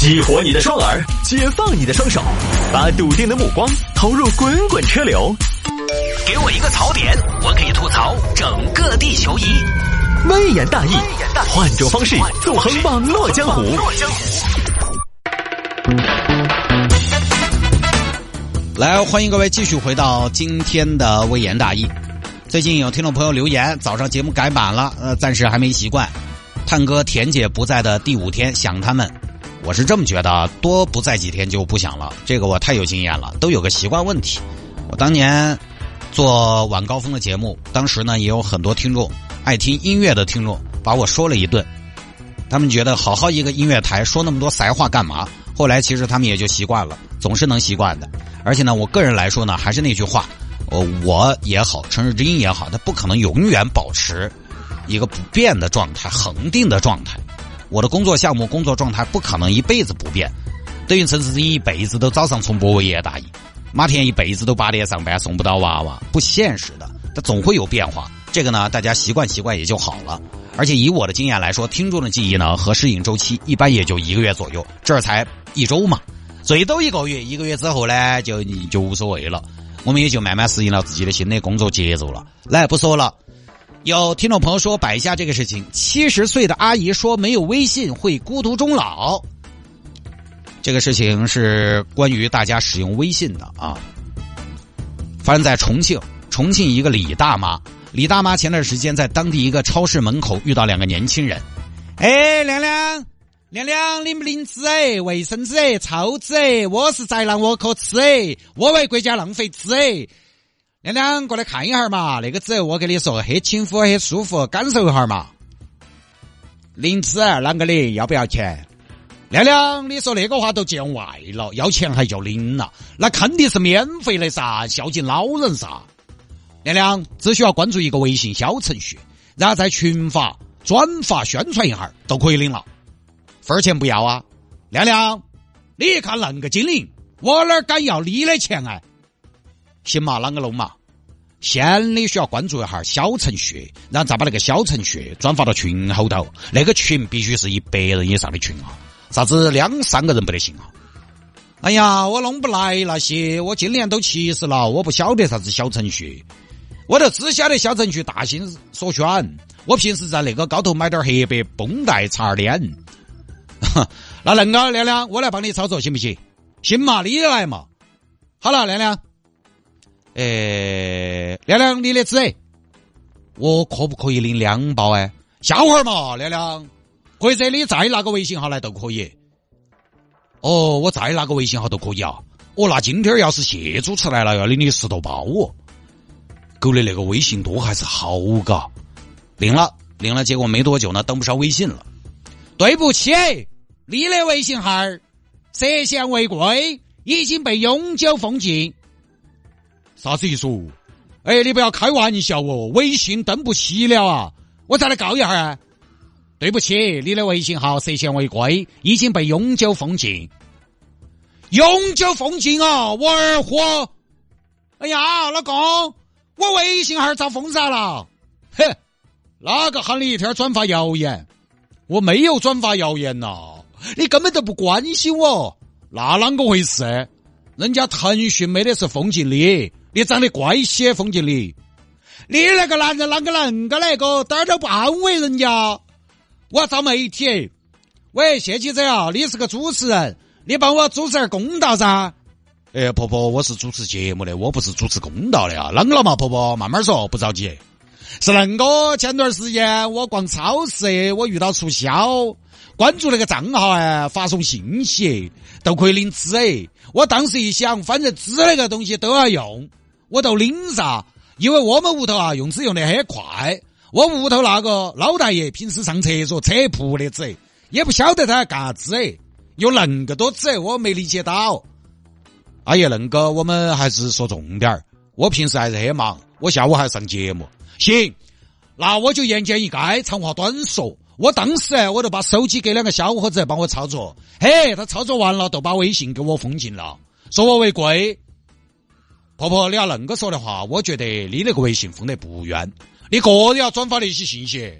激活你的双耳，解放你的双手，把笃定的目光投入滚滚车流。给我一个槽点，我可以吐槽整个地球仪。微言大义，换种方式纵横网络江湖。来，欢迎各位继续回到今天的微言大义。最近有听众朋友留言，早上节目改版了，呃，暂时还没习惯。探哥、田姐不在的第五天，想他们。我是这么觉得，多不在几天就不想了。这个我太有经验了，都有个习惯问题。我当年做晚高峰的节目，当时呢也有很多听众爱听音乐的听众把我说了一顿。他们觉得好好一个音乐台说那么多塞话干嘛？后来其实他们也就习惯了，总是能习惯的。而且呢，我个人来说呢，还是那句话，呃，我也好，城市之音也好，它不可能永远保持一个不变的状态、恒定的状态。我的工作项目、工作状态不可能一辈子不变，等于陈思之一辈子都早上重播《微言大义》，马天一辈子都八点上班送不到娃娃，不现实的，他总会有变化。这个呢，大家习惯习惯也就好了。而且以我的经验来说，听众的记忆呢和适应周期一般也就一个月左右，这才一周嘛，最多一个月，一个月之后呢就就无所谓了，我们也就慢慢适应了自己的新的工作节奏了。来，不说了。有听众朋友说摆一下这个事情，七十岁的阿姨说没有微信会孤独终老。这个事情是关于大家使用微信的啊。发生在重庆，重庆一个李大妈，李大妈前段时间在当地一个超市门口遇到两个年轻人。哎，亮亮，亮亮，领不领纸？哎，卫生纸？哎，臭纸？哎，我是宅男，我可吃？哎，我为国家浪费纸？哎。亮亮，过来看一下嘛，那个纸我跟你说，很亲肤，很舒服，感受一下嘛。领纸啷个的？要不要钱？亮亮，你说那个话都见外了，要钱还叫领了？那肯定是免费的噻，孝敬老人噻。亮亮，只需要关注一个微信小程序，然后在群发转发宣传一下，都可以领了。分儿钱不要啊？亮亮，你看恁个精灵，我哪敢要你的钱啊？行嘛，啷个弄嘛？先你需要关注一下小程序，然后再把那个小程序转发到群后头。那个群必须是一百人以上的群啊，啥子两三个人不得行啊？哎呀，我弄不来那些，我今年都七十了，我不晓得啥子小程序，我就只晓得小程序大兴所选。我平时在那个高头买点黑白绷带擦脸。那恁个亮亮，我来帮你操作行不行？行嘛，你来嘛。好了，亮亮。诶，亮亮，你的纸，我可不可以领两包哎？下回嘛，亮亮，或者你再拿个微信号来都可以。哦，我再拿个微信号都可以啊。哦，那今天要是谢主持来了，要领你十多包哦。狗的那个微信多还是好嘎？领了，领了，结果没多久呢，登不上微信了。对不起，你的微信号涉嫌违规，已经被永久封禁。啥子意思？哎，你不要开玩笑哦！微信登不起了啊！我再来告一下啊！对不起，你的微信号涉嫌违规，已经被永久封禁。永久封禁啊！我二货！哎呀，老公，我微信号遭封杀了！哼，哪个喊你一天转发谣言？我没有转发谣言呐！你根本都不关心我，那啷个回事？人家腾讯没得是封禁你。你长得怪些，风景里！你那个男人啷个恁个那个，点儿都不安慰人家。我要找媒体。喂，谢记者啊，你是个主持人，你帮我主持点公道噻。哎，婆婆，我是主持节目的，我不是主持公道的啊。啷个了嘛，婆婆，慢慢说，不着急。是恁个，前段时间我逛超市，我遇到促销，关注那个账号啊，发送信息都可以领纸哎。我当时一想，反正纸那个东西都要用。我都领噻，因为我们屋头啊用纸用的很快。我屋头那个老大爷平时上厕所扯铺的纸，也不晓得他要干啥子，有恁个多纸，我没理解到。阿爷，恁个我们还是说重点儿。我平时还是很忙，我下午还上节目。行，那我就言简意赅，长话短说。我当时哎，我就把手机给两个小伙子帮我操作，嘿，他操作完了，就把微信给我封禁了，说我违规。婆婆，你要恁个说的话，我觉得你那个微信封得不冤。你个人要转发那些信息，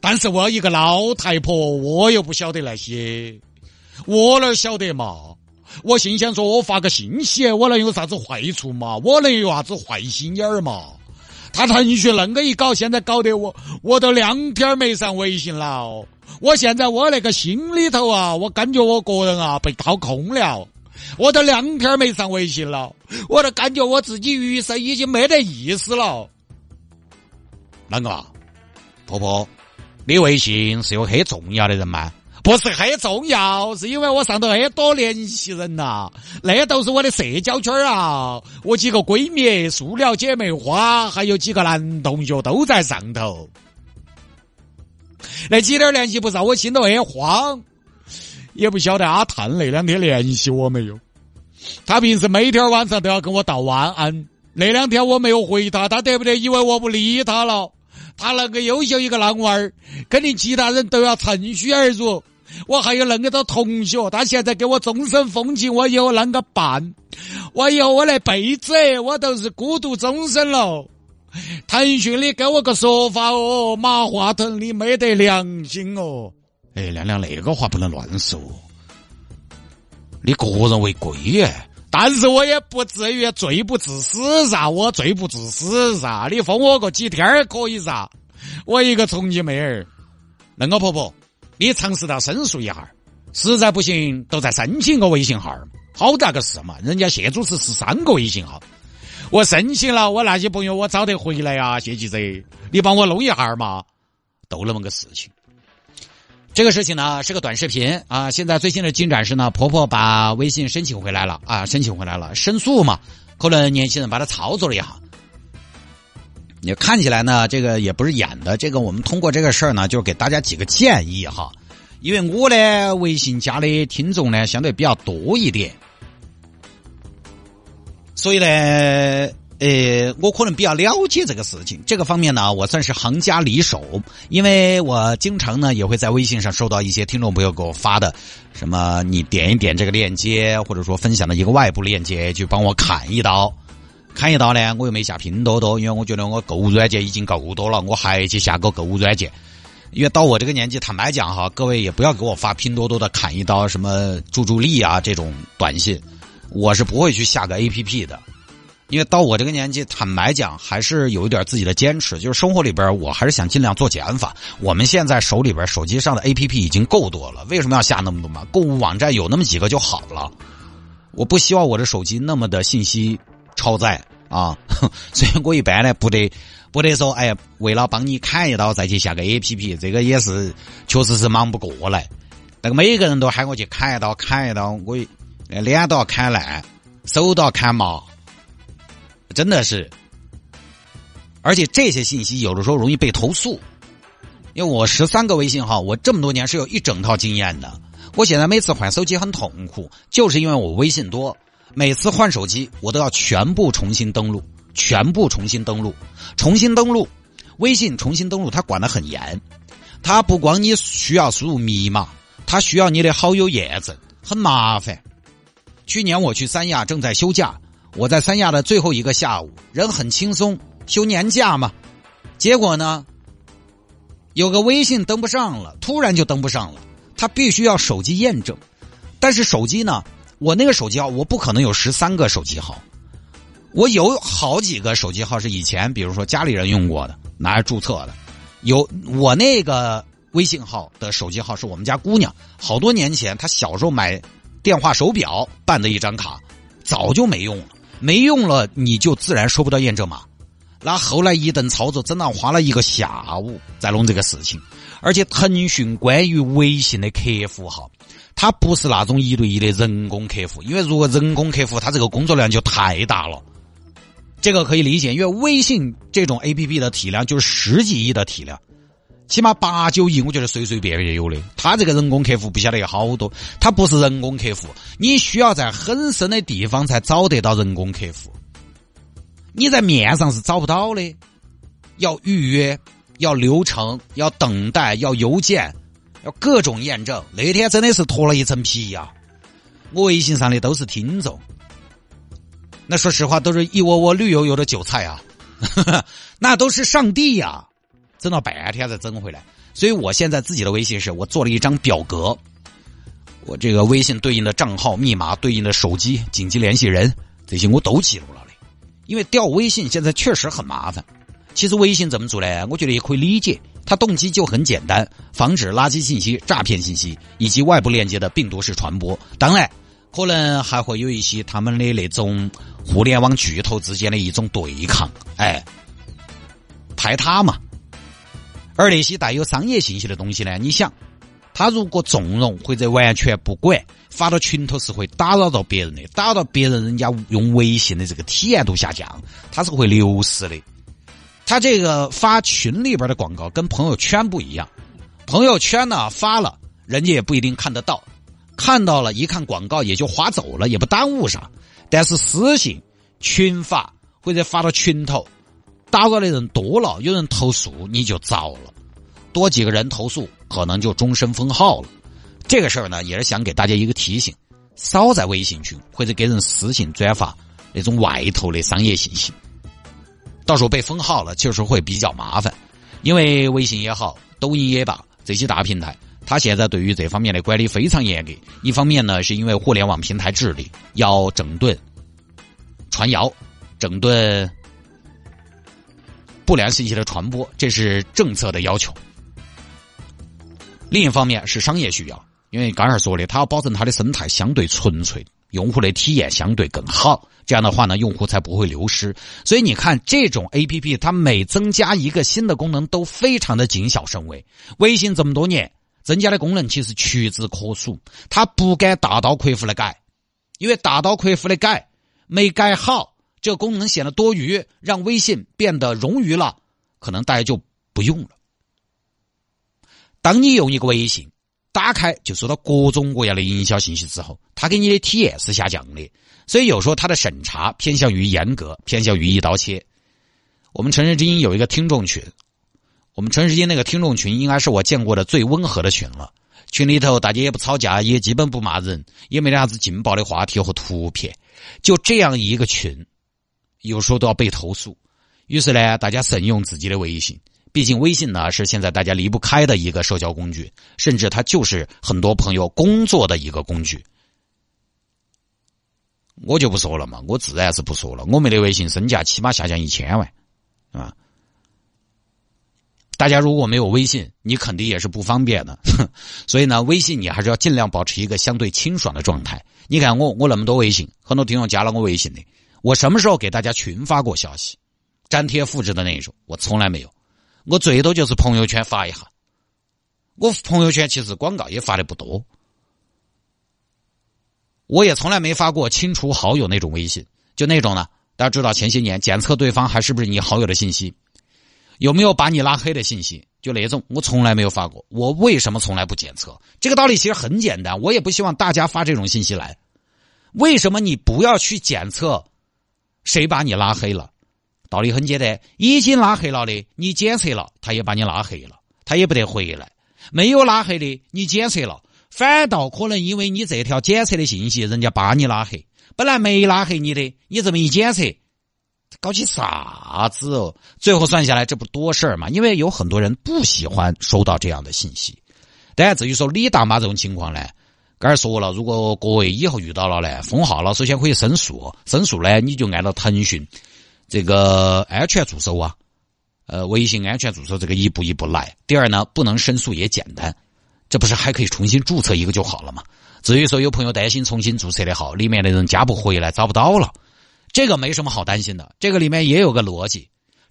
但是我一个老太婆，我又不晓得那些。我哪晓得嘛？我心想说，我发个信息，我能有啥子坏处嘛？我能有啥子坏心眼儿嘛？他腾讯恁个一搞，现在搞得我，我都两天没上微信了。我现在我那个心里头啊，我感觉我个人啊被掏空了。我都两天没上微信了，我都感觉我自己余生已经没得意思了。啷个？婆婆，你微信是有很重要的人吗？不是很重要，是因为我上头很多联系人呐，那都是我的社交圈啊。我几个闺蜜、塑料姐妹花，还有几个男同学都在上头。那几点联系不上，我心头很慌。也不晓得阿探那两天联系我没有？他平时每天晚上都要跟我道晚安。那两天我没有回他，他得不得以为我不理他了？他那个优秀一个男娃儿，肯定其他人都要趁虚而入。我还有那么多同学，他现在给我终身封禁，我以后啷个办？我以后我那辈子我都是孤独终身了。腾讯你给我个说法哦，马化腾你没得良心哦！哎，亮亮那个话不能乱说，你个人为贵耶。但是我也不至于罪不至死噻，我罪不至死噻，你封我个几天可以噻？我一个重庆妹儿，恁个婆婆。你尝试到申诉一下，实在不行，都再申请个微信号，好大个事嘛？人家谢主持是三个微信号，我申请了，我那些朋友我找得回来呀，谢记者，你帮我弄一下嘛，都那么个事情。这个事情呢是个短视频啊，现在最新的进展是呢，婆婆把微信申请回来了啊，申请回来了，申诉嘛，可能年轻人把它操作了一下。也看起来呢，这个也不是演的。这个我们通过这个事儿呢，就是给大家几个建议哈。因为我呢，微信加的听众呢相对比较多一点，所以呢，呃，我可能比较了解这个事情。这个方面呢，我算是行家里手，因为我经常呢也会在微信上收到一些听众朋友给我发的，什么你点一点这个链接，或者说分享的一个外部链接，去帮我砍一刀。砍一刀呢，我又没下拼多多，因为我觉得我购物软件已经够多了，我还去下个购物软件。因为到我这个年纪，坦白讲哈，各位也不要给我发拼多多的砍一刀什么助助力啊这种短信，我是不会去下个 A P P 的。因为到我这个年纪，坦白讲还是有一点自己的坚持，就是生活里边我还是想尽量做减法。我们现在手里边手机上的 A P P 已经够多了，为什么要下那么多嘛？购物网站有那么几个就好了。我不希望我的手机那么的信息。超载啊！所以我一般呢不得不得说，哎，为了帮你砍一刀再去下个 A P P，这个也是确实是忙不过来。那个每个人都喊我去砍一刀，砍一刀，我脸都要砍烂，手都要砍麻，真的是。而且这些信息有的时候容易被投诉，因为我十三个微信号，我这么多年是有一整套经验的。我现在每次换手机很痛苦，就是因为我微信多。每次换手机，我都要全部重新登录，全部重新登录，重新登录，微信重新登录，它管得很严，它不光你需要输入密码，它需要你的好友验证，很麻烦。去年我去三亚，正在休假，我在三亚的最后一个下午，人很轻松，休年假嘛。结果呢，有个微信登不上了，突然就登不上了，他必须要手机验证，但是手机呢？我那个手机号，我不可能有十三个手机号，我有好几个手机号是以前，比如说家里人用过的，拿来注册的。有我那个微信号的手机号是我们家姑娘，好多年前她小时候买电话手表办的一张卡，早就没用了，没用了你就自然收不到验证码。那后来一顿操作，真的花了一个下午在弄这个事情，而且腾讯关于微信的客服号。他不是那种一对一的人工客服，因为如果人工客服，他这个工作量就太大了。这个可以理解，因为微信这种 A P P 的体量就是十几亿的体量，起码八九亿，我觉得随随便便有的。他这个人工客服不晓得有好多，他不是人工客服，你需要在很深的地方才找得到人工客服，你在面上是找不到的，要预约，要流程，要等待，要邮件。要各种验证，那天真的是脱了一层皮呀！我微信上的都是听众，那说实话都是一窝窝绿油油的韭菜啊，那都是上帝呀！整了半天才整回来，所以我现在自己的微信是我做了一张表格，我这个微信对应的账号密码、对应的手机紧急联系人这些我都记录了的。因为调微信现在确实很麻烦。其实微信怎么做呢？我觉得也可以理解，它动机就很简单，防止垃圾信息、诈骗信息以及外部链接的病毒式传播。当然，可能还会有一些他们的那种互联网巨头之间的一种对抗，哎，排他嘛。而那些带有商业信息的东西呢？你想，他如果纵容或者完全不管，发到群头是会打扰到别人的，打扰到别人，人家用微信的这个体验度下降，它是会流失的。他这个发群里边的广告跟朋友圈不一样，朋友圈呢发了，人家也不一定看得到，看到了一看广告也就划走了，也不耽误啥。但是私信、群发或者发到群头，打扰的人多了，有人投诉你就糟了，多几个人投诉可能就终身封号了。这个事儿呢，也是想给大家一个提醒：少在微信群或者给人私信转发那种外头的商业信息。到时候被封号了，确实会比较麻烦，因为微信也好，抖音也罢，这些大平台，它现在对于这方面的管理非常严格。一方面呢，是因为互联网平台治理要整顿传谣，整顿不良信息的传播，这是政策的要求。另一方面是商业需要，因为刚才说的，它要保证它的生态相对纯粹。用户的体验相对更好，这样的话呢，用户才不会流失。所以你看，这种 A P P 它每增加一个新的功能，都非常的谨小慎微。微信这么多年增加的功能其实屈指可数，它不敢大刀阔斧的改，因为大刀阔斧的改没改好，这个功能显得多余，让微信变得冗余了，可能大家就不用了。当你用一个微信。打开就收到各种各样的营销信息之后，它给你的体验是下降的，所以有时候它的审查偏向于严格，偏向于一刀切。我们城市之音有一个听众群，我们城市之音那个听众群应该是我见过的最温和的群了。群里头大家也不吵架，也基本不骂人，也没啥子劲爆的话题和图片，就这样一个群，有时候都要被投诉。于是呢，大家慎用自己的微信。毕竟微信呢是现在大家离不开的一个社交工具，甚至它就是很多朋友工作的一个工具。我就不说了嘛，我自然是不说了。我们的微信身价起码下降一千万，啊！大家如果没有微信，你肯定也是不方便的。所以呢，微信你还是要尽量保持一个相对清爽的状态。你看我，我那么多微信，很多听众加了我微信的，我什么时候给大家群发过消息、粘贴复制的那种？我从来没有。我最多就是朋友圈发一下，我朋友圈其实广告也发的不多，我也从来没发过清除好友那种微信，就那种呢。大家知道前些年检测对方还是不是你好友的信息，有没有把你拉黑的信息，就那种我从来没有发过。我为什么从来不检测？这个道理其实很简单，我也不希望大家发这种信息来。为什么你不要去检测谁把你拉黑了？道理很简单，已经拉黑了的，你检测了，他也把你拉黑了，他也不得回来；没有拉黑的，你检测了，反倒可能因为你这条检测的信息，人家把你拉黑。本来没拉黑你的，你这么一检测，搞起啥子哦？最后算下来，这不多事儿嘛？因为有很多人不喜欢收到这样的信息。当然，至于说李大妈这种情况呢，刚才说了，如果各位以后遇到了呢，封号了，首先可以申诉，申诉呢，你就按照腾讯。这个安全助手啊，呃，微信安全助手这个一步一步来。第二呢，不能申诉也简单，这不是还可以重新注册一个就好了吗？至于说有朋友担心重新注册的号里面的人加不回来找不到了，这个没什么好担心的。这个里面也有个逻辑，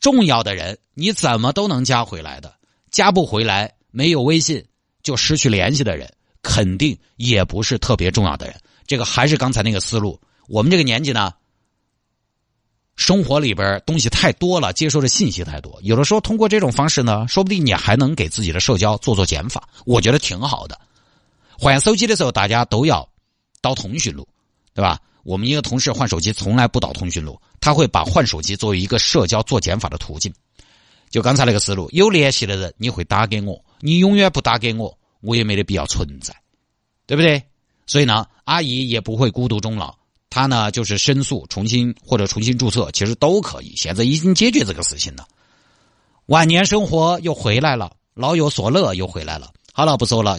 重要的人你怎么都能加回来的，加不回来没有微信就失去联系的人，肯定也不是特别重要的人。这个还是刚才那个思路，我们这个年纪呢。生活里边东西太多了，接收的信息太多，有的时候通过这种方式呢，说不定你还能给自己的社交做做减法，我觉得挺好的。换手机的时候，大家都要导通讯录，对吧？我们一个同事换手机从来不导通讯录，他会把换手机作为一个社交做减法的途径。就刚才那个思路，有联系的人你会打给我，你永远不打给我，我也没得必要存在，对不对？所以呢，阿姨也不会孤独终老。她呢，就是申诉、重新或者重新注册，其实都可以。现在已经解决这个事情了，晚年生活又回来了，老有所乐又回来了。好了，不说了。